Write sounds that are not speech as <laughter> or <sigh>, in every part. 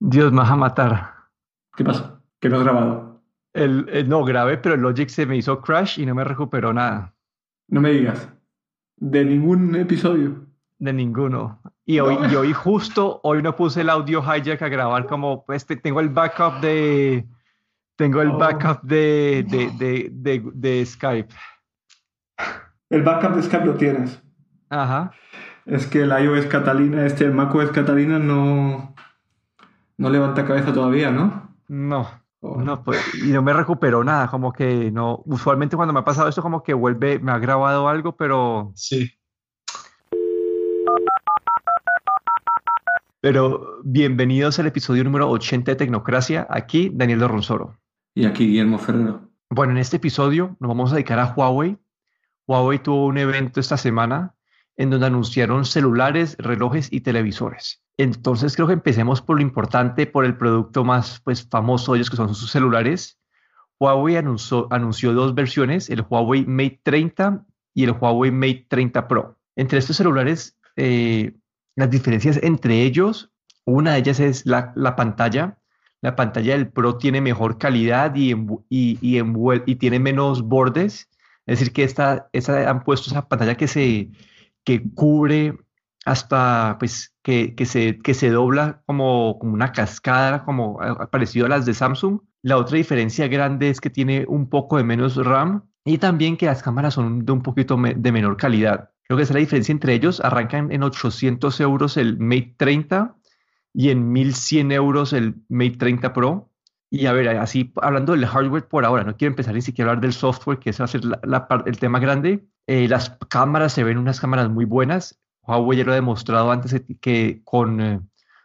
Dios me vas a matar. ¿Qué pasa? ¿Que no has grabado? El, el- no, grabé, pero el Logic se me hizo crash y no me recuperó nada. No me digas. De ningún episodio. De ninguno. Y hoy, No. y hoy justo, hoy no puse el audio hijack a grabar como, pues te- tengo el backup de, tengo el Oh. backup de, de, de, de, de Skype. El backup de Skype lo tienes. Ajá. Es que el iOS Catalina, este, el macOS Catalina no, no levanta cabeza todavía, ¿no? No, Oh. no, pues, y no me recuperó nada, como que no, usualmente cuando me ha pasado esto, como que vuelve, me ha grabado algo, pero, Sí. pero bienvenidos al episodio número 80 de Tecnocracia, aquí Daniel de Ronsoro. Y aquí Guillermo Ferrero. Bueno, en este episodio nos vamos a dedicar a Huawei. Huawei tuvo un evento esta semana en donde anunciaron celulares, relojes y televisores. Entonces creo que empecemos por lo importante, por el producto más pues, famoso de ellos, que son sus celulares. Huawei anunció, anunció dos versiones, el Huawei Mate 30 y el Huawei Mate 30 Pro. Entre estos celulares, eh, las diferencias entre ellos, una de ellas es la, la pantalla. La pantalla del Pro tiene mejor calidad y, y, y, y tiene menos bordes. Es decir, que esta, esta han puesto esa pantalla que se que cubre hasta, pues, que, se, que se dobla como, como una cascada, como parecido a las de Samsung. La otra diferencia grande es que tiene un poco de menos RAM y también que las cámaras son de un poquito de menor calidad. Creo que es la diferencia entre ellos. Arrancan en 800 euros el Mate 30 y en 1100 euros el Mate 30 Pro. Y a ver, así hablando del hardware por ahora, no quiero empezar ni siquiera hablar del software, que ese va a ser la- la el tema grande. Eh, las cámaras se ven unas cámaras muy buenas. Huawei ya lo ha demostrado antes que con, eh,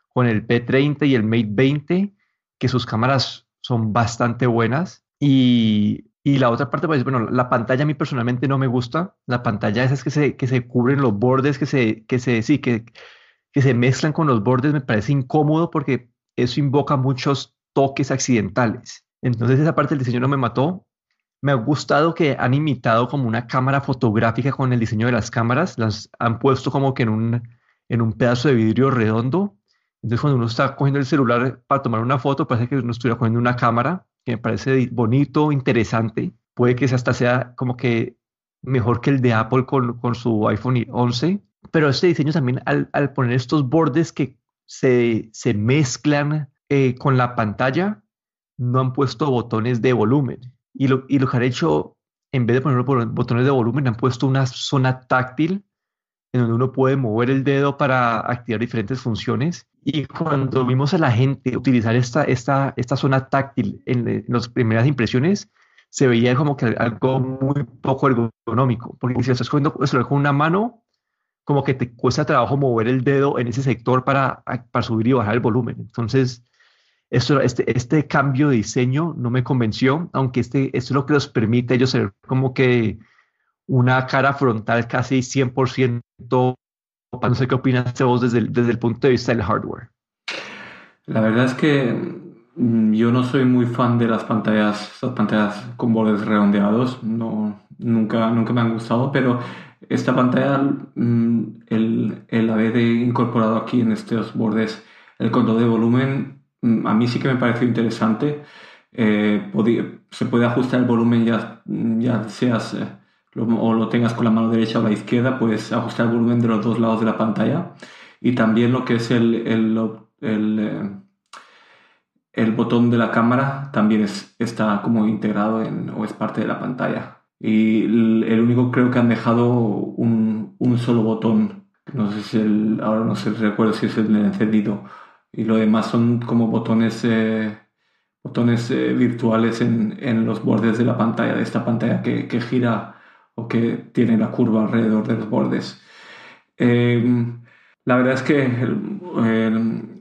con el P30 y el Mate 20, que sus cámaras son bastante buenas. Y, y la otra parte, pues bueno, la pantalla a mí personalmente no me gusta. La pantalla esas que se, que se cubren los bordes, que se, que se, sí, que, que se mezclan con los bordes, me parece incómodo porque eso invoca muchos toques accidentales. Entonces esa parte del diseño no me mató. Me ha gustado que han imitado como una cámara fotográfica con el diseño de las cámaras. Las han puesto como que en un, en un pedazo de vidrio redondo. Entonces cuando uno está cogiendo el celular para tomar una foto, parece que uno estuviera cogiendo una cámara, que me parece bonito, interesante. Puede que hasta sea como que mejor que el de Apple con, con su iPhone 11. Pero este diseño también al, al poner estos bordes que se, se mezclan eh, con la pantalla, no han puesto botones de volumen. Y lo, y lo que han hecho, en vez de poner bol- botones de volumen, han puesto una zona táctil en donde uno puede mover el dedo para activar diferentes funciones. Y cuando vimos a la gente utilizar esta, esta, esta zona táctil en, en las primeras impresiones, se veía como que algo muy poco ergonómico. Porque si lo estás cogiendo con una mano, como que te cuesta trabajo mover el dedo en ese sector para, para subir y bajar el volumen. Entonces, esto, este, este cambio de diseño no me convenció, aunque este, esto es lo que les permite ellos ser como que una cara frontal casi 100%. No sé qué opinas vos desde el, desde el punto de vista del hardware. La verdad es que mm, yo no soy muy fan de las pantallas, las pantallas con bordes redondeados. No, nunca, nunca me han gustado, pero esta pantalla, mm, el, el haber incorporado aquí en estos bordes el control de volumen, a mí sí que me pareció interesante. Eh, se puede ajustar el volumen ya, ya seas eh, lo- o lo tengas con la mano derecha o la izquierda, puedes ajustar el volumen de los dos lados de la pantalla. Y también lo que es el, el, eh, el botón de la cámara también es, está como integrado en, o es parte de la pantalla. Y el, único creo que han dejado un, un solo botón, no sé si el, ahora no sé, recuerdo si es el encendido. Y lo demás son como botones, eh, botones eh, virtuales en, en los bordes de la pantalla, de esta pantalla que, que gira o que tiene la curva alrededor de los bordes. Eh, la verdad es que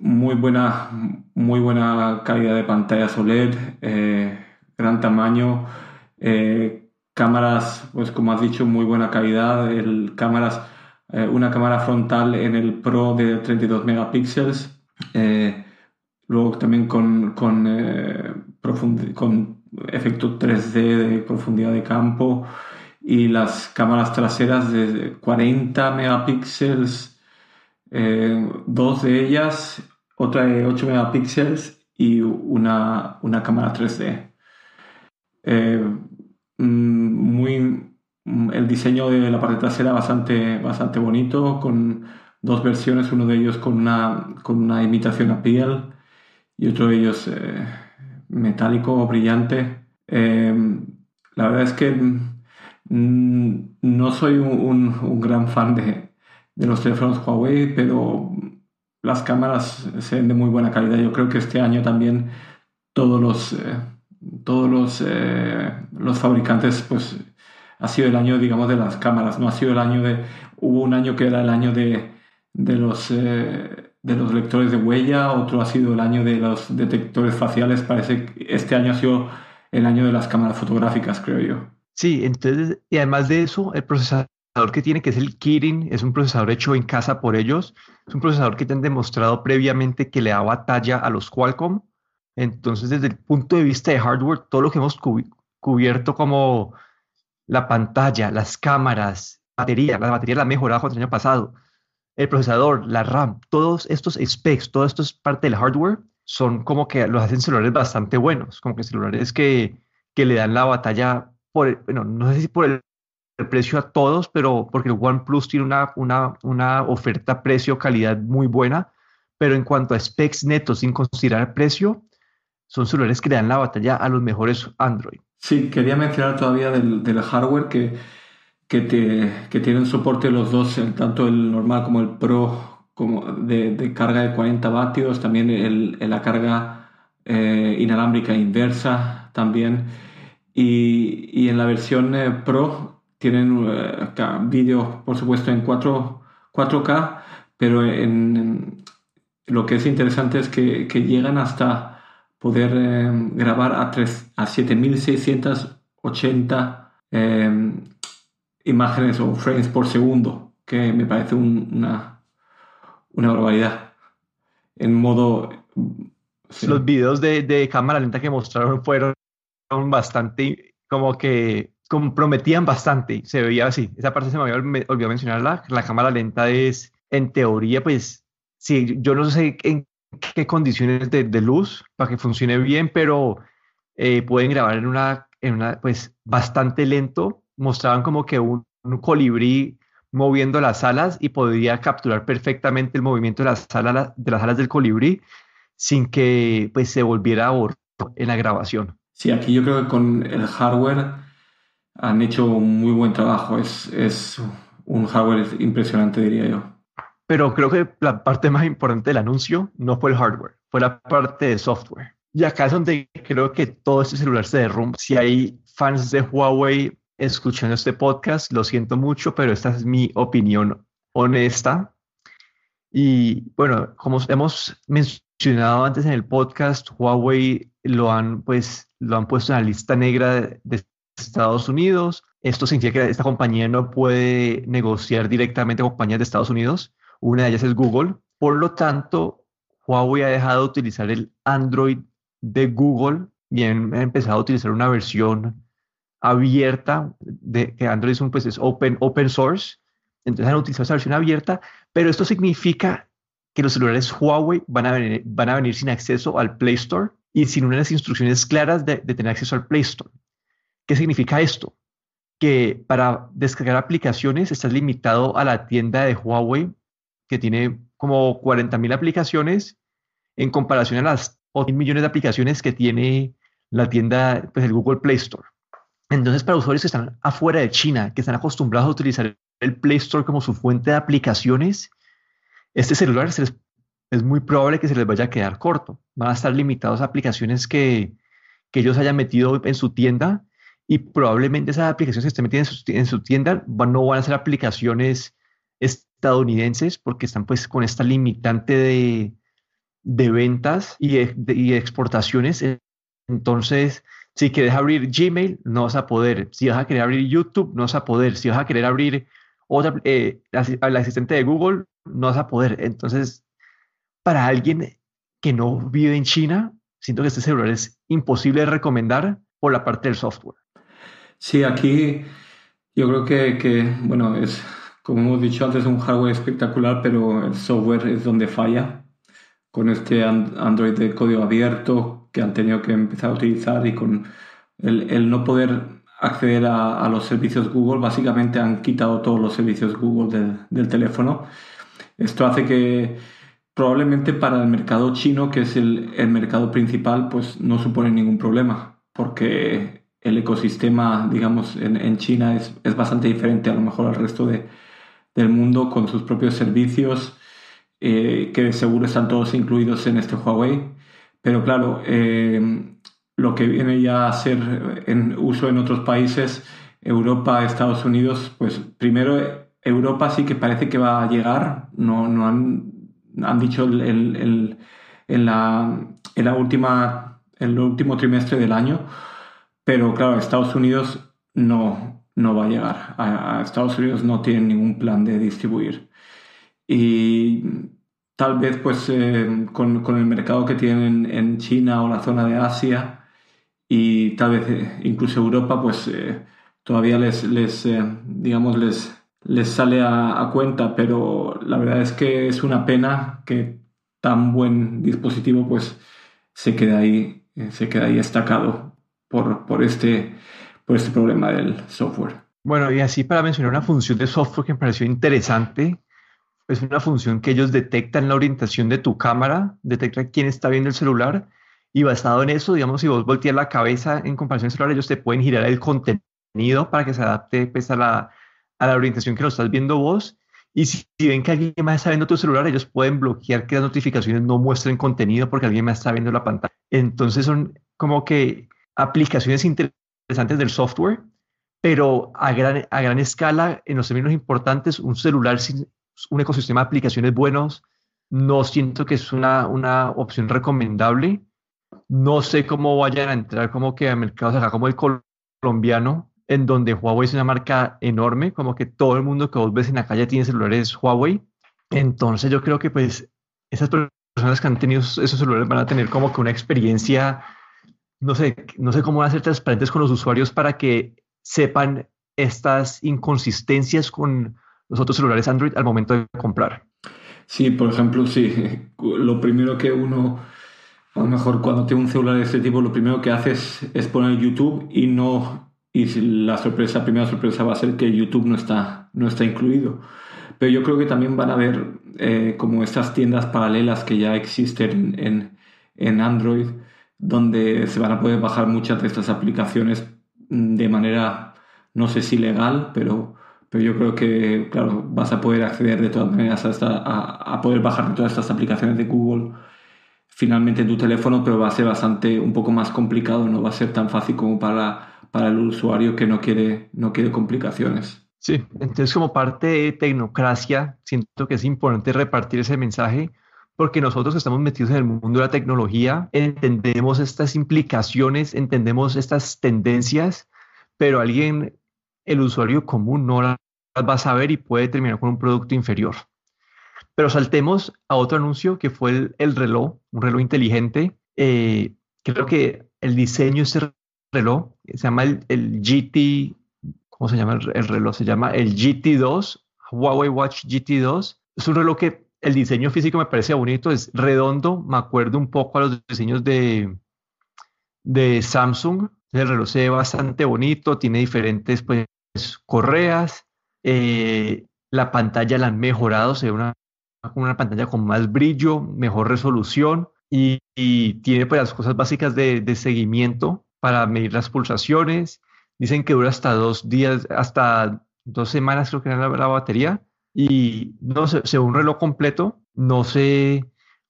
muy, buena, muy buena calidad de pantallas OLED, eh, gran tamaño, eh, cámaras, pues como has dicho, muy buena calidad, el, cámaras, eh, una cámara frontal en el Pro de 32 megapíxeles, eh, luego también con, con, eh, efecto 3D de profundidad de campo y las cámaras traseras de 40 megapíxeles, eh, dos de ellas otra de 8 megapíxeles y una, una cámara 3D. Eh, mm, muy, el diseño de la parte trasera bastante, bastante bonito, con dos versiones, uno de ellos con una, con una imitación a piel y otro de ellos eh, metálico brillante. Eh, la verdad es que mm, no soy un, un, gran fan de, de, los teléfonos Huawei, pero las cámaras se ven de muy buena calidad. Yo creo que este año también todos los, eh, todos los, los fabricantes, pues ha sido el año, digamos, de las cámaras, no ha sido el año de... Hubo un año que era el año de, de los, eh, de los lectores de huella, otro ha sido el año de los detectores faciales, parece este año ha sido el año de las cámaras fotográficas, creo yo. Sí, entonces, y además de eso, el procesador que tiene, que es el Kirin, es un procesador hecho en casa por ellos, es un procesador que te han demostrado previamente que le da batalla a los Qualcomm, entonces desde el punto de vista de hardware, todo lo que hemos cubierto como la pantalla, las cámaras, batería, la batería la ha mejorado el año pasado, el procesador, la RAM, todos estos specs, todo esto es parte del hardware, son como que los hacen celulares bastante buenos, como que celulares que, que le dan la batalla por, bueno, no sé si por el, precio a todos, pero porque el OnePlus tiene una, una, una oferta precio-calidad muy buena, pero en cuanto a specs netos, sin considerar el precio, son celulares que le dan la batalla a los mejores Android. Sí, quería mencionar todavía del, del hardware que que, te, que tienen soporte los dos, tanto el normal como el Pro, como de, de carga de 40 vatios, también el, la carga eh, inalámbrica inversa también. Y, y, en la versión eh, Pro tienen eh, vídeo, por supuesto, en 4, 4K, pero en, lo que es interesante es que, que llegan hasta poder grabar a, 3, a 7680 imágenes o frames por segundo, que me parece una, una barbaridad. En modo... Los videos de, de, cámara lenta que mostraron fueron bastante, como que comprometían bastante, se veía así. Esa parte se me había olvidado mencionarla. La cámara lenta es, en teoría, pues, sí, yo no sé en qué condiciones de, de luz para que funcione bien, pero eh, pueden grabar en una, en una, pues, bastante lento mostraban como que un, colibrí moviendo las alas y podía capturar perfectamente el movimiento de las alas, de las alas del colibrí sin que pues, se volviera a en la grabación. Sí, aquí yo creo que con el hardware han hecho un muy buen trabajo. Es, es un hardware impresionante, diría yo. Pero creo que la parte más importante del anuncio no fue el hardware, fue la parte de software. Y acá es donde creo que todo este celular se derrumba. Si hay fans de Huawei escuchando este podcast, lo siento mucho, pero esta es mi opinión honesta. Y bueno, como hemos mencionado antes en el podcast, Huawei lo han, pues, lo han puesto en la lista negra de Estados Unidos. Esto significa que esta compañía no puede negociar directamente con compañías de Estados Unidos. Una de ellas es Google. Por lo tanto, Huawei ha dejado de utilizar el Android de Google y ha empezado a utilizar una versión abierta, de, que Android es, un, pues, es open, open source, entonces han utilizado esa versión abierta, pero esto significa que los celulares Huawei van a venir, van a venir sin acceso al Play Store y sin unas instrucciones claras de, tener acceso al Play Store. ¿Qué significa esto? Que para descargar aplicaciones estás limitado a la tienda de Huawei, que tiene como 40.000 aplicaciones, en comparación a las 8 millones de aplicaciones que tiene la tienda, pues el Google Play Store. Entonces, para usuarios que están afuera de China, que están acostumbrados a utilizar el Play Store como su fuente de aplicaciones, este celular es muy probable que se les vaya a quedar corto. Van a estar limitados a aplicaciones que, que ellos hayan metido en su tienda y probablemente esas aplicaciones que estén metidas en su, tienda no van a ser aplicaciones estadounidenses porque están pues con esta limitante de, de ventas y y exportaciones. Entonces, si quieres abrir Gmail, no vas a poder. Si vas a querer abrir YouTube, no vas a poder. Si vas a querer abrir otra, eh, asistente de Google, no vas a poder. Entonces, para alguien que no vive en China, siento que este celular es imposible de recomendar por la parte del software. Sí, aquí yo creo que, que, bueno, es, como hemos dicho antes, un hardware espectacular, pero el software es donde falla con este Android de código abierto que han tenido que empezar a utilizar y con el, no poder acceder a, los servicios Google, básicamente han quitado todos los servicios Google del teléfono. Esto hace que probablemente para el mercado chino, que es el, mercado principal, pues no supone ningún problema, porque el ecosistema, digamos, en, China es, bastante diferente a lo mejor al resto del mundo con sus propios servicios, eh, que seguro están todos incluidos en este Huawei. Pero claro, eh, lo que viene ya a ser en uso en otros países, Europa, Estados Unidos, pues primero Europa sí que parece que va a llegar, no, no han, han dicho en, la, en la última, el último trimestre del año, pero claro, Estados Unidos no, no va a llegar. A, Estados Unidos no tienen ningún plan de distribuir. Y tal vez pues eh, con, con, el mercado que tienen en China o la zona de Asia, y tal vez eh, incluso Europa pues eh, todavía les, les digamos les, les sale a, cuenta. Pero la verdad es que es una pena que tan buen dispositivo pues se quede ahí se queda ahí destacado por, por este por este problema del software. Bueno y así para mencionar una función de software que me pareció interesante es una función que ellos detectan la orientación de tu cámara detectan quién está viendo el celular y basado en eso, digamos, si vos volteas la cabeza en comparación celular, ellos te pueden girar el contenido para que se adapte pues, a, la, a la orientación que lo estás viendo vos. Y si, ven que alguien más está viendo tu celular, ellos pueden bloquear que las notificaciones no muestren contenido porque alguien más está viendo la pantalla. Entonces son como que aplicaciones interesantes del software, pero a gran, a gran escala, en los términos importantes, un celular sin un ecosistema de aplicaciones buenos, no siento que es una, una opción recomendable no sé cómo vayan a entrar como que a mercados acá como el colombiano, en donde Huawei es una marca enorme, como que todo el mundo que vos ves en la calle tiene celulares Huawei. Entonces yo creo que pues esas personas que han tenido esos celulares van a tener como que una experiencia, no sé, no sé cómo van a ser transparentes con los usuarios para que sepan estas inconsistencias con los otros celulares Android al momento de comprar. Sí, por ejemplo, sí, <laughs> lo primero que uno a lo mejor cuando tengo un celular de este tipo, lo primero que haces es poner YouTube y no. Y la sorpresa, primera sorpresa va a ser que YouTube no está, no está incluido. Pero yo creo que también van a haber eh, como estas tiendas paralelas que ya existen en, en Android, donde se van a poder bajar muchas de estas aplicaciones de manera, no sé si legal, pero, pero yo creo que, claro, vas a poder acceder de todas maneras a, a poder bajar todas estas aplicaciones de Google finalmente en tu teléfono, pero va a ser bastante un poco más complicado, no va a ser tan fácil como para, para el usuario que no quiere, no quiere complicaciones. Sí, entonces como parte de tecnocracia, siento que es importante repartir ese mensaje porque nosotros que estamos metidos en el mundo de la tecnología entendemos estas implicaciones, entendemos estas tendencias, pero alguien, el usuario común, no las va a saber y puede terminar con un producto inferior. Pero saltemos a otro anuncio que fue el, reloj, un reloj inteligente. Eh, creo que el diseño de este reloj se llama el, GT, ¿cómo se llama el, reloj? Se llama el GT2, Huawei Watch GT2. Es un reloj que el diseño físico me parece bonito, es redondo, me acuerdo un poco a los diseños de, de Samsung. El reloj se ve bastante bonito, tiene diferentes pues, correas. Eh, la pantalla la han mejorado, se ve una una pantalla con más brillo, mejor resolución y, tiene pues las cosas básicas de, seguimiento para medir las pulsaciones. Dicen que dura hasta dos días, hasta dos semanas creo que era la, batería. Y no sé, según un reloj completo, no sé,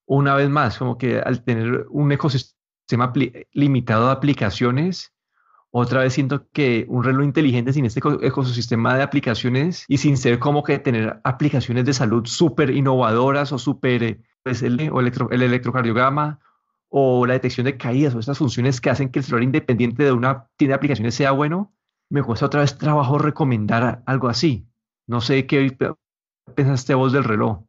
una vez más, como que al tener un ecosistema limitado de aplicaciones, otra vez siento que un reloj inteligente sin este ecosistema de aplicaciones y sin ser como que tener aplicaciones de salud súper innovadoras o súper, eh, pues el, o el electrocardiograma o la detección de caídas o estas funciones que hacen que el celular independiente de una tienda de aplicaciones sea bueno, me cuesta otra vez trabajo recomendar algo así. No sé qué pensaste vos del reloj.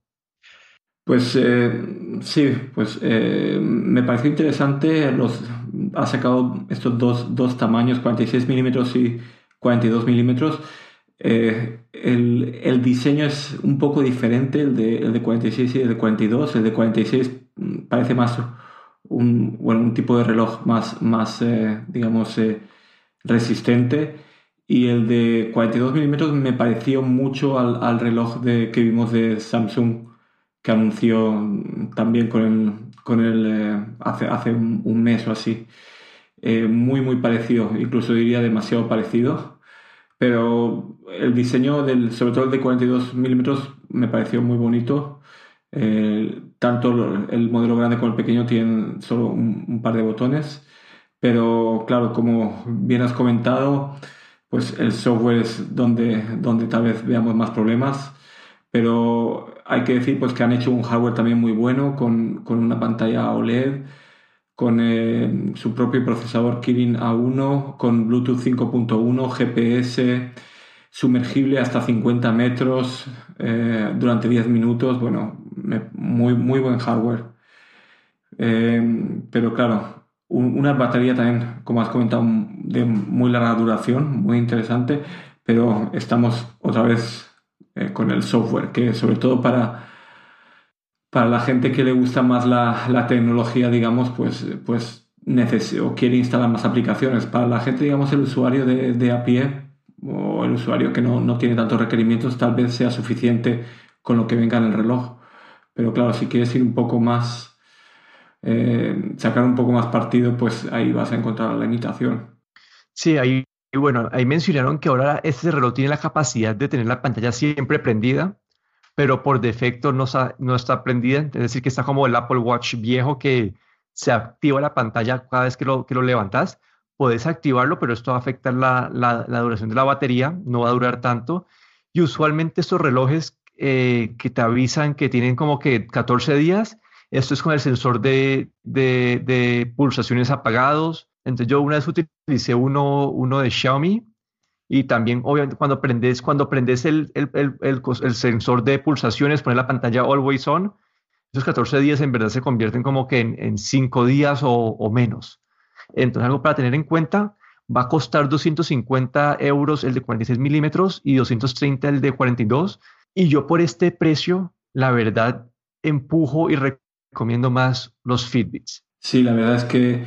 Pues eh, sí, pues eh, me pareció interesante los, ha sacado estos dos, dos tamaños, 46 milímetros y 42 milímetros. Eh, el, diseño es un poco diferente, el de, el de 46 y el de 42. El de 46 mm, parece más un, bueno, un tipo de reloj más, más eh, digamos, eh, resistente. Y el de 42 milímetros me pareció mucho al, al reloj de, que vimos de Samsung, que anunció también con con el, hace, hace un, mes o así. muy, muy parecido, incluso diría demasiado parecido pero el diseño, del, sobre todo el de 42 milímetros, me pareció muy bonito. Eh, tanto el modelo grande como el pequeño tienen solo un, par de botones, pero claro, como bien has comentado, pues el software es donde, donde tal vez veamos más problemas, pero hay que decir pues que han hecho un hardware también muy bueno con, con una pantalla OLED con eh, su propio procesador Kirin A1, con Bluetooth 5.1, GPS, sumergible hasta 50 metros eh, durante 10 minutos. Bueno, muy, muy buen hardware. Eh, pero claro, una batería también, como has comentado, de muy larga duración, muy interesante, pero estamos otra vez con el software, que sobre todo para para la gente que le gusta más la, la tecnología, digamos, pues, pues o quiere instalar más aplicaciones. Para la gente, digamos, el usuario de, de a pie o el usuario que no, no, tiene tantos requerimientos, tal vez sea suficiente con lo que venga en el reloj. Pero claro, si quieres ir un poco más, eh, sacar un poco más partido, pues ahí vas a encontrar la limitación. Sí, ahí, bueno, ahí mencionaron que ahora este reloj tiene la capacidad de tener la pantalla siempre prendida pero por defecto no, no está prendida, es decir, que está como el Apple Watch viejo que se activa la pantalla cada vez que lo, que lo levantas. Puedes activarlo, pero esto va a afectar la, la, duración de la batería, no va a durar tanto. Y usualmente estos relojes eh, que te avisan que tienen como que 14 días, esto es con el sensor de, de pulsaciones apagados. Entonces yo una vez utilicé uno, uno de Xiaomi y también, obviamente, cuando prendes, cuando prendes el, el, el, el, sensor de pulsaciones, pones la pantalla always on, esos 14 días en verdad se convierten como que en, en 5 días o, o, menos. Entonces, algo para tener en cuenta, va a costar 250 euros el de 46 milímetros y 230 el de 42. Y yo por este precio, la verdad, empujo y recomiendo más los Fitbits. Sí, la verdad es que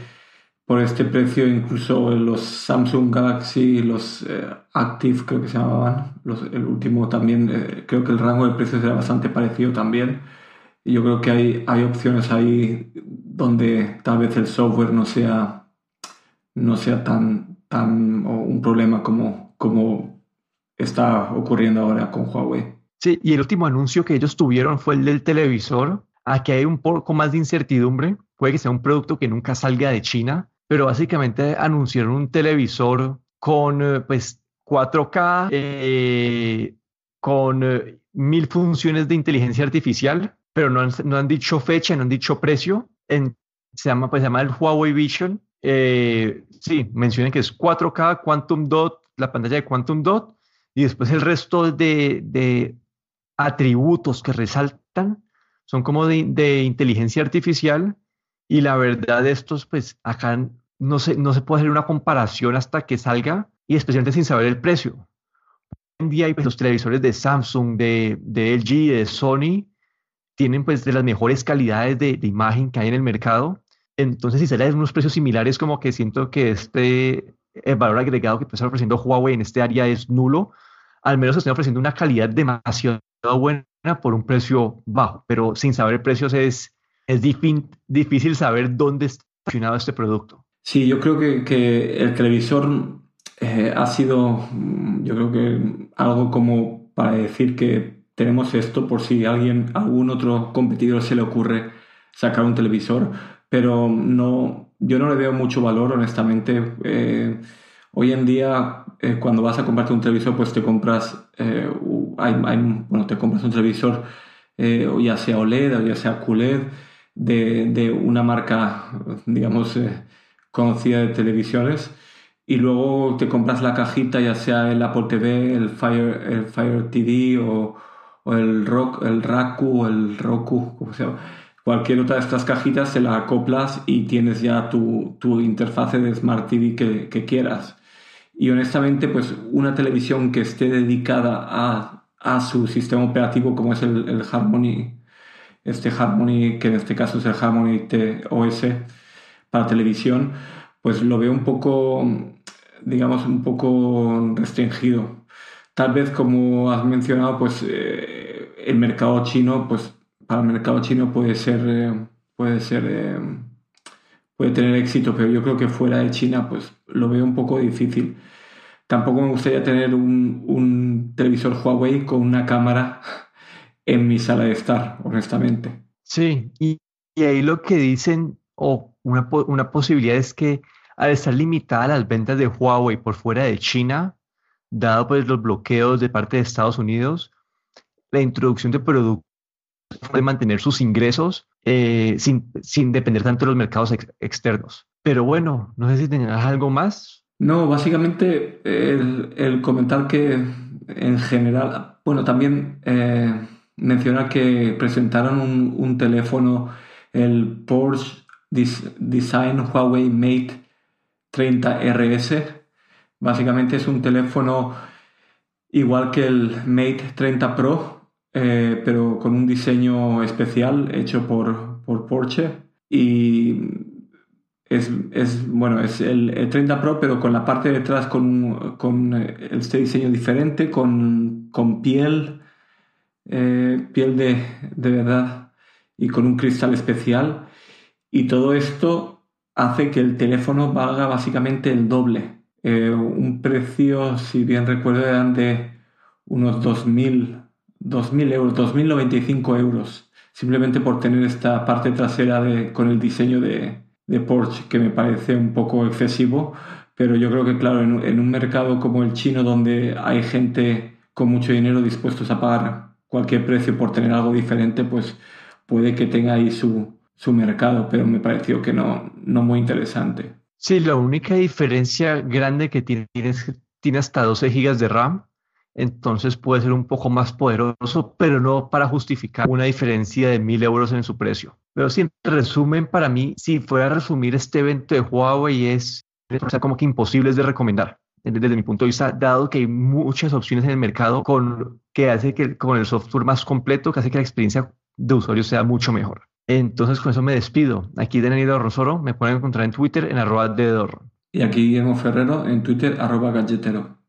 por este precio incluso los Samsung Galaxy, los eh, Active creo que se llamaban, los, el último también, eh, creo que el rango de precios era bastante parecido también. Y yo creo que hay, hay opciones ahí donde tal vez el software no sea, no sea tan, tan un problema como, como está ocurriendo ahora con Huawei. Sí, y el último anuncio que ellos tuvieron fue el del televisor. Aquí hay un poco más de incertidumbre. Puede que sea un producto que nunca salga de China, pero básicamente anunciaron un televisor con eh, pues 4K, eh, con eh, mil funciones de inteligencia artificial, pero no han, no han, dicho fecha, no han dicho precio. En, se, llama, pues, se llama el Huawei Vision. sí, mencionan que es 4K, Quantum Dot, la pantalla de Quantum Dot, y después el resto de, de atributos que resaltan son como de, de inteligencia artificial y la verdad, estos, pues acá no se, no se puede hacer una comparación hasta que salga y especialmente sin saber el precio. Hoy en día pues, los televisores de Samsung, de, de LG, de Sony, tienen pues de las mejores calidades de, de imagen que hay en el mercado. Entonces, si sale unos precios similares, como que siento que este el valor agregado que está ofreciendo Huawei en este área es nulo. Al menos está ofreciendo una calidad demasiado buena por un precio bajo, pero sin saber el precio es, es difícil saber dónde está funcionado este producto. Sí, yo creo que, el televisor eh, ha sido, mm, yo creo que algo como para decir que tenemos esto por si alguien, algún otro competidor se le ocurre sacar un televisor, pero no, yo no le veo mucho valor, honestamente. Eh, hoy en día, eh, cuando vas a comprarte un televisor, pues te compras, hay, bueno, te compras un televisor ya sea OLED o ya sea QLED de, de una marca, digamos, eh, conocida de televisiones y luego te compras la cajita, ya sea el Apple TV, el Fire, el Fire TV o, el, Rock, el Raku o el Roku. Cualquier otra de estas cajitas se la acoplas y tienes ya tu, tu interfase de Smart TV que, que quieras. y honestamente pues una televisión que esté dedicada a, a su sistema operativo como es el, el, Harmony, este Harmony que en este caso es el Harmony TOS para televisión, pues lo veo un poco, digamos, un poco restringido. Tal vez como has mencionado, pues eh, el mercado chino, pues para el mercado chino puede ser, eh, puede ser eh, puede tener éxito, pero yo creo que fuera de China pues lo veo un poco difícil. Tampoco me gustaría tener un, televisor Huawei con una cámara en mi sala de estar, honestamente. Sí, y, ahí lo que dicen, o una, una posibilidad es que al estar limitada las ventas de Huawei por fuera de China, dado pues los bloqueos de parte de Estados Unidos, la introducción de productos puede mantener sus ingresos eh, sin, sin, depender tanto de los mercados externos. Pero bueno, no sé si tenías algo más. No, básicamente el, el comentar que en general, bueno, también eh, mencionar que presentaron un, un, teléfono, el Porsche Design Huawei Mate 30 RS. Básicamente es un teléfono igual que el Mate 30 Pro, eh, pero con un diseño especial hecho por, por Porsche. Y es, es, bueno, es el, 30 Pro, pero con la parte de atrás con, con este diseño diferente, con, con piel, eh, piel de, de verdad y con un cristal especial. Y todo esto hace que el teléfono valga básicamente el doble. un precio, si bien recuerdo, eran de unos 2.000 2.000 euros, 2.095 euros, simplemente por tener esta parte trasera de, con el diseño de, de, Porsche, que me parece un poco excesivo, pero yo creo que, claro, en, un mercado como el chino, donde hay gente con mucho dinero dispuestos a pagar cualquier precio por tener algo diferente, pues puede que tenga ahí su, su mercado, pero me pareció que no, no muy interesante. Sí, la única diferencia grande que tiene es que tiene hasta 12 GB de RAM entonces puede ser un poco más poderoso, pero no para justificar una diferencia de mil euros en su precio. Pero sí, en resumen, para mí, si fuera a resumir este evento de Huawei, es como que imposible de recomendar desde, mi punto de vista, dado que hay muchas opciones en el mercado con, que hace que con el software más completo, que hace que la experiencia de usuario sea mucho mejor. Entonces, con eso me despido. Aquí Daniel Rosoro, me pueden encontrar en Twitter en arroba de Y aquí Guillermo Ferrero en Twitter arroba galletero.